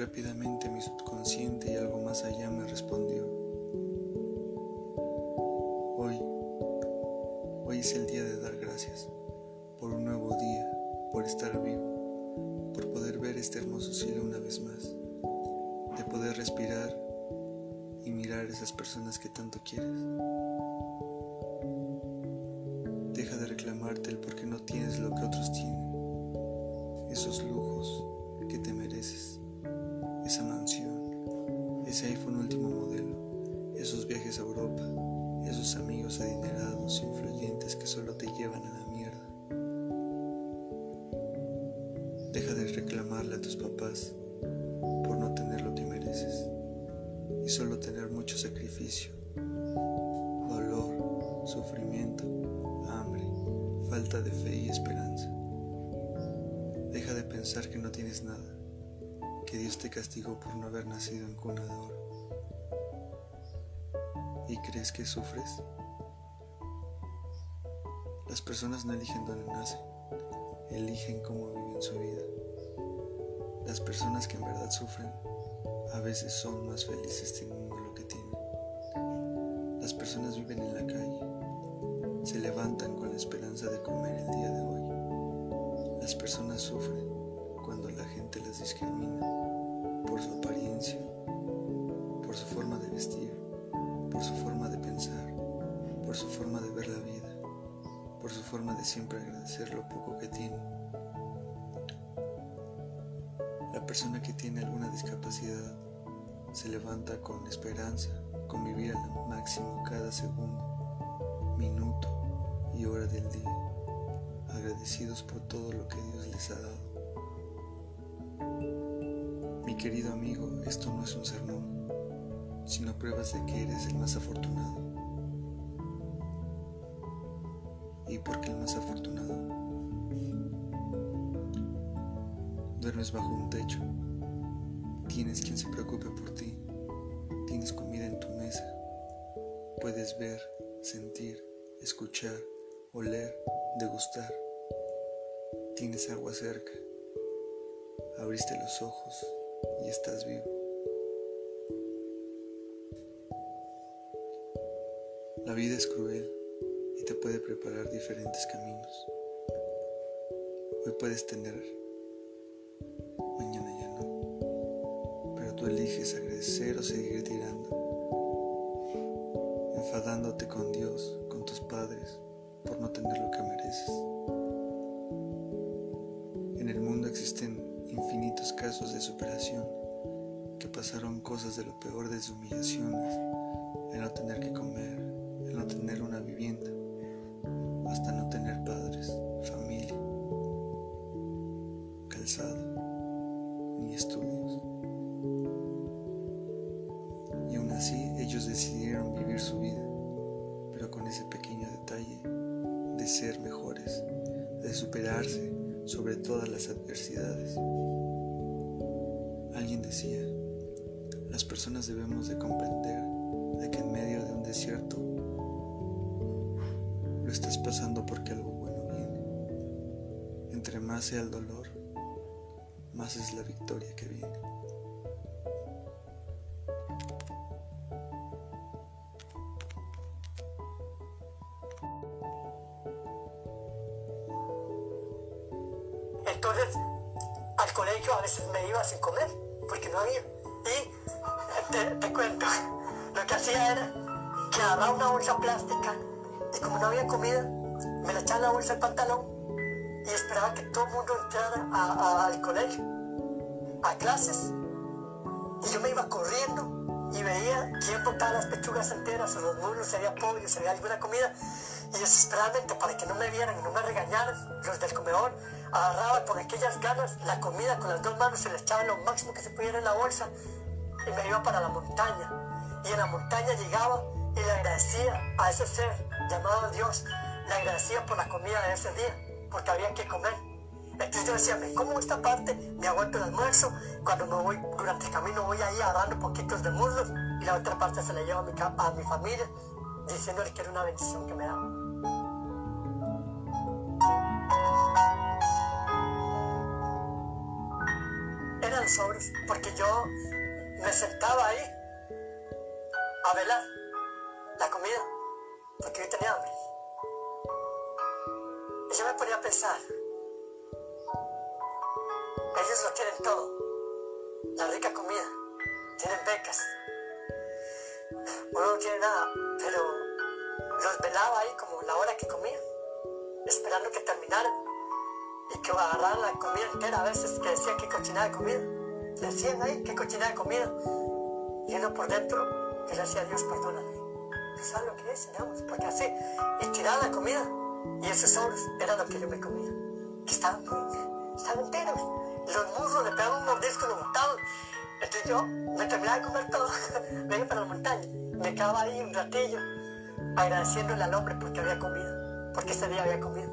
rápidamente mi subconsciente y algo más allá me respondió, hoy, hoy es el día de dar gracias por un nuevo día, por estar vivo, por poder ver este hermoso cielo una vez más, de poder respirar y mirar a esas personas que tanto quieres. Deja de reclamarte el por qué no tienes lo que otros tienen, esos lujos papás por no tener lo que mereces y solo tener mucho sacrificio, dolor, sufrimiento falta de fe y esperanza. Deja de pensar que no tienes nada, que Dios te castigó por no haber nacido en cuna de oro. ¿Y crees que sufres? Las personas no eligen dónde nacen, eligen cómo viven su vida. Las personas que en verdad sufren a veces son más felices teniendo lo que tienen. Las personas viven en la calle, se levantan con la esperanza de comer el día de hoy. Las personas sufren cuando la gente las discrimina por su apariencia, por su forma de vestir, por su forma de pensar, por su forma de ver la vida, por su forma de siempre agradecer lo poco que tiene. La persona que tiene alguna discapacidad se levanta con esperanza, con vivir al máximo cada segundo, minuto, y hora del día, agradecidos por todo lo que Dios les ha dado. Mi querido amigo, esto no es un sermón, sino pruebas de que eres el más afortunado. ¿Y por qué el más afortunado? Duermes bajo un techo, tienes quien se preocupe por ti, tienes comida en tu mesa, puedes ver, sentir, escuchar, oler, degustar. Tienes agua cerca. Abriste los ojos y estás vivo. La vida es cruel y te puede preparar diferentes caminos. Hoy puedes tener, tú eliges agradecer o seguir tirando, enfadándote con Dios, con tus padres, por no tener lo que mereces. En el mundo existen infinitos casos de superación que pasaron cosas de lo peor desde humillaciones, el no tener que comer, el no tener una vivienda, hasta no tener padres, familia, calzado, ni estudios. Vivir su vida, pero con ese pequeño detalle de ser mejores, de superarse sobre todas las adversidades. Alguien decía, las personas debemos de comprender de que en medio de un desierto lo estás pasando porque algo bueno viene. Entre más sea el dolor, más es la victoria que viene. Cuento, lo que hacía era que agarraba una bolsa plástica y como no había comida, me la echaba en la bolsa al pantalón y esperaba que todo el mundo entrara al colegio, a clases. Y yo me iba corriendo y veía quién botaba las pechugas enteras o los muslos, si había pollo, si había alguna comida. Y desesperadamente, para que no me vieran y no me regañaran, los del comedor, agarraba con aquellas ganas la comida con las dos manos, se le echaba lo máximo que se pudiera en la bolsa y me iba para la montaña. Y en la montaña llegaba y le agradecía a ese ser llamado Dios, le agradecía por la comida de ese día, porque había que comer. Entonces yo decía, me como esta parte, me aguanto el almuerzo, cuando me voy durante el camino voy ahí agarrando poquitos de muslos y la otra parte se la llevo a mi, a mi familia, diciéndole que era una bendición que me daba. los sobres, porque yo me sentaba ahí a velar la comida, porque yo tenía hambre. Y yo me ponía a pensar, ellos lo quieren todo, la rica comida, tienen becas, uno no tiene nada, pero los velaba ahí como la hora que comía, esperando que terminaran y que agarraran la comida entera, a veces que decían que cochinada de comida, decían ahí que cochinada de comida, y por dentro decía a Dios, perdóname, ¿tú sabes lo que es? Digamos, porque así, y tiraban la comida, y esos sobres era lo que yo me comía, que estaban, estaban enteros, los muslos le pegaban un mordisco lo botaban, entonces yo me terminaba de comer todo, me iba para la montaña, me quedaba ahí un ratillo, agradeciéndole al hombre porque había comido, porque ese día había comido.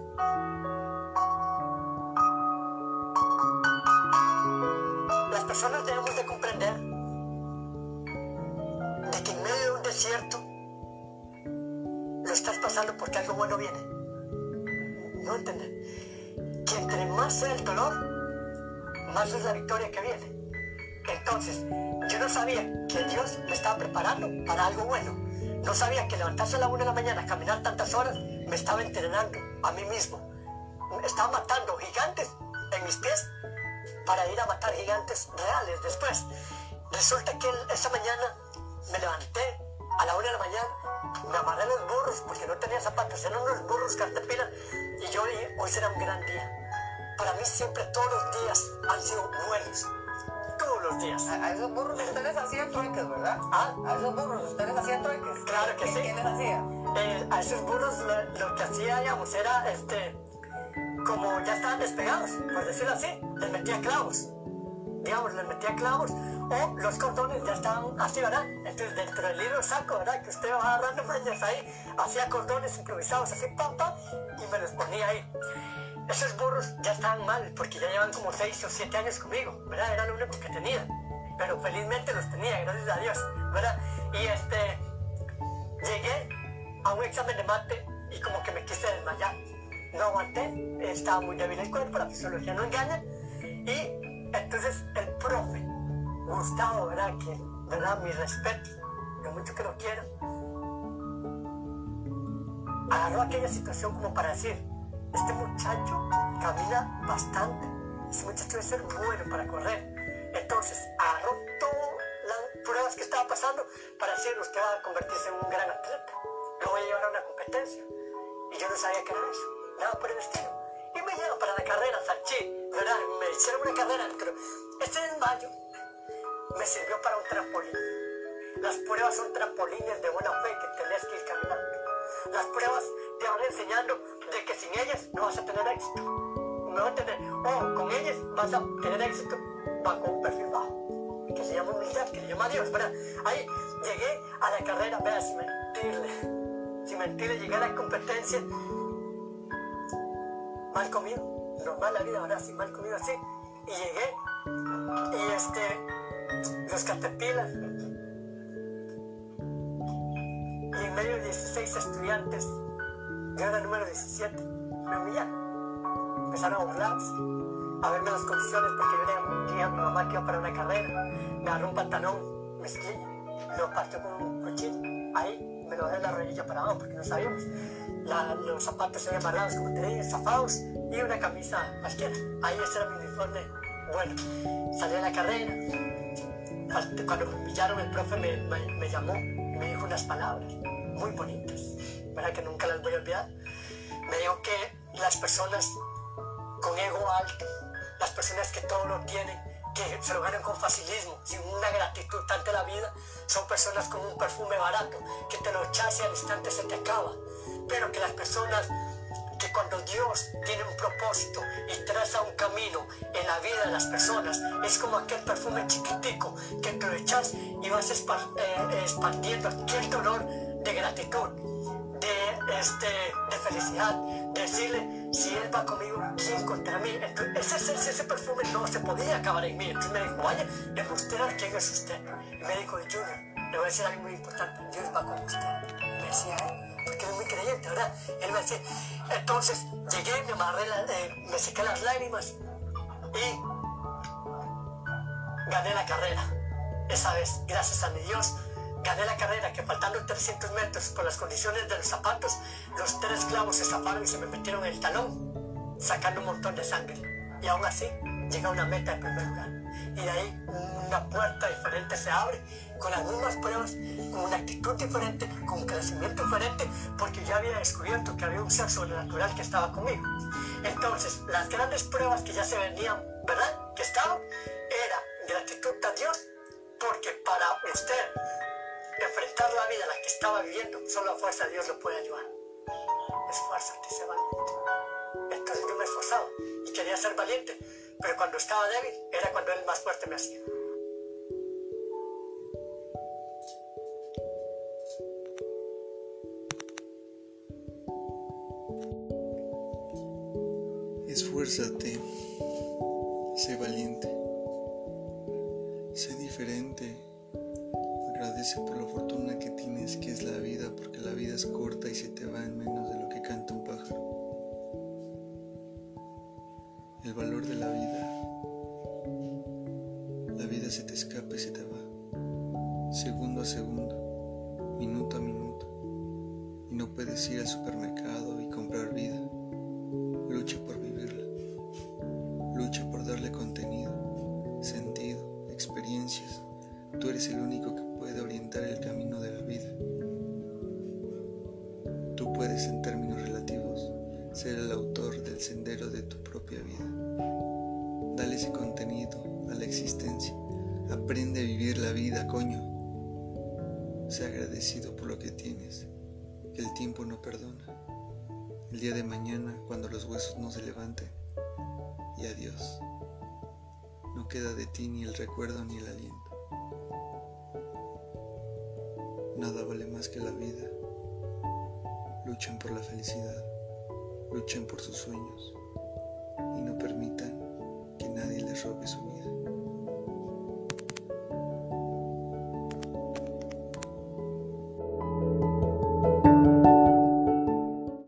Personas debemos de comprender de que en medio de un desierto lo estás pasando porque algo bueno viene. No entender. Que entre más sea el dolor, más es la victoria que viene. Entonces, yo no sabía que Dios me estaba preparando para algo bueno. No sabía que levantarse a la una de la mañana, caminar tantas horas, me estaba entrenando a mí mismo. Estaba matando gigantes en mis pies para ir a matar gigantes reales después. Resulta que esa mañana me levanté a la una de la mañana, me amarré los burros porque no tenía zapatos, eran unos burros cartepila y yo dije, hoy será un gran día. Para mí siempre todos los días han sido buenos todos los días. A, a esos burros ustedes hacían trueques, ¿verdad? ¿Ah? A esos burros ustedes hacían trueques. Claro que ¿Qué- sí. ¿Quién les hacía? Eh, a esos burros lo, lo que hacía, digamos, era este, como ya estaban despegados, por decirlo así, les metía clavos. Digamos, les metía clavos. O los cordones ya estaban así, ¿verdad? Entonces, dentro del libro saco, ¿verdad? Que usted va agarrando mañas ahí, hacía cordones improvisados, así, pam, pam, y me los ponía ahí. Esos burros ya estaban mal, porque ya llevan como 6 o 7 años conmigo, ¿verdad? Era lo único que tenía. Pero felizmente los tenía, gracias a Dios, ¿verdad? Y este, llegué a un examen de mate y como que me quise desmayar. No aguanté, estaba muy débil el cuerpo, la fisiología no engaña. Y entonces el profe, Gustavo, ¿verdad? Que, ¿verdad? Mi respeto, lo mucho que lo quiero, agarró aquella situación como para decir, este muchacho camina bastante, este muchacho debe ser bueno para correr. Entonces agarró todas las pruebas que estaba pasando para decir, usted va a convertirse en un gran atleta, lo voy a llevar a una competencia. Y yo no sabía qué era eso, nada por el estilo. Y me llevan para la carrera, Sanchi, ¿verdad? Me hicieron una carrera, pero este desmayo me sirvió para un trampolín. Las pruebas son trampolines de buena fe que tenés que ir caminando. Las pruebas te van enseñando de que sin ellas no vas a tener éxito. No vas a tener, o con ellas vas a tener éxito bajo un perfil bajo, que se llama humildad, que le llama Dios, ¿verdad? Ahí llegué a la carrera, vea, sin mentirle, sin mentirle, llegué a la competencia, mal comido, normal la vida, ¿verdad? Sí, mal comido así, y llegué, y este, los caterpillars, y en medio de 16 estudiantes, yo era el número 17, me humillaron. Empezaron a burlarse, a verme las condiciones porque yo le dije mi mamá que iba para una carrera. Me agarró un pantalón mezclilla, lo partió con un cuchillo. Ahí en la rodilla para abajo porque no sabíamos. La- los zapatos se habían amarrados, como te dije, zafados y una camisa cualquiera. Ahí ese era mi uniforme. Bueno, salí a la carrera, cuando me humillaron, el profe me, me- me llamó y me dijo unas palabras muy bonitas, ¿verdad? Que nunca las voy a olvidar. Me dijo que las personas con ego alto, las personas que todo lo tienen, que se lo ganan con facilismo, sin una gratitud ante la vida, son personas con un perfume barato, que te lo echas y al instante se te acaba. Pero que las personas que cuando Dios tiene un propósito y traza un camino en la vida de las personas, es como aquel perfume chiquitico que te lo echas y vas eh, esparciendo aquel dolor de gratitud, este, de felicidad, de decirle, si Él va conmigo, ¿quién contra mí? Entonces, ese, ese, ese perfume no se podía acabar en mí. Entonces me dijo, vaya, demuestra quién es usted. Y me dijo, Junior, le voy a decir algo muy importante, Dios va con usted. Me decía él, porque él es muy creyente, ¿verdad? Él me decía, entonces llegué, me amarré, la- eh, me sequé las lágrimas y gané la carrera. Esa vez, gracias a mi Dios, gané la carrera que faltando 300 metros por las condiciones de los zapatos, los tres clavos se zafaron y se me metieron en el talón, sacando un montón de sangre. Y aún así, llegué a una meta de primer lugar. Y de ahí una puerta diferente se abre, con las mismas pruebas, con una actitud diferente, con un crecimiento diferente, porque ya había descubierto que había un ser sobrenatural que estaba conmigo. Entonces, las grandes pruebas que ya se venían, ¿verdad? Que estaban, era gratitud a Dios, porque para usted enfrentar la vida en la que estaba viviendo, solo a fuerza de Dios lo puede ayudar. Esfuérzate, sé valiente. Entonces yo me esforzaba y quería ser valiente, pero cuando estaba débil era cuando él más fuerte me hacía. Esfuérzate, sé valiente, por la fortuna que tienes que es la vida, porque la vida es corta y se te va en menos de lo que canta un pájaro. El valor de la vida, la vida se te escapa y se te va, segundo a segundo, minuto a minuto, y no puedes ir al supermercado y comprar vida. Lucha por vivirla. En términos relativos ser el autor del sendero de tu propia vida. Dale ese contenido a la existencia. Aprende a vivir la vida, coño. Sea agradecido por lo que tienes, que el tiempo no perdona el día de mañana cuando los huesos no se levanten. Y adiós. No queda de ti ni el recuerdo ni el aliento. Nada vale más que la vida. Luchen por la felicidad. Luchen por sus sueños. Y no permitan que nadie les robe su.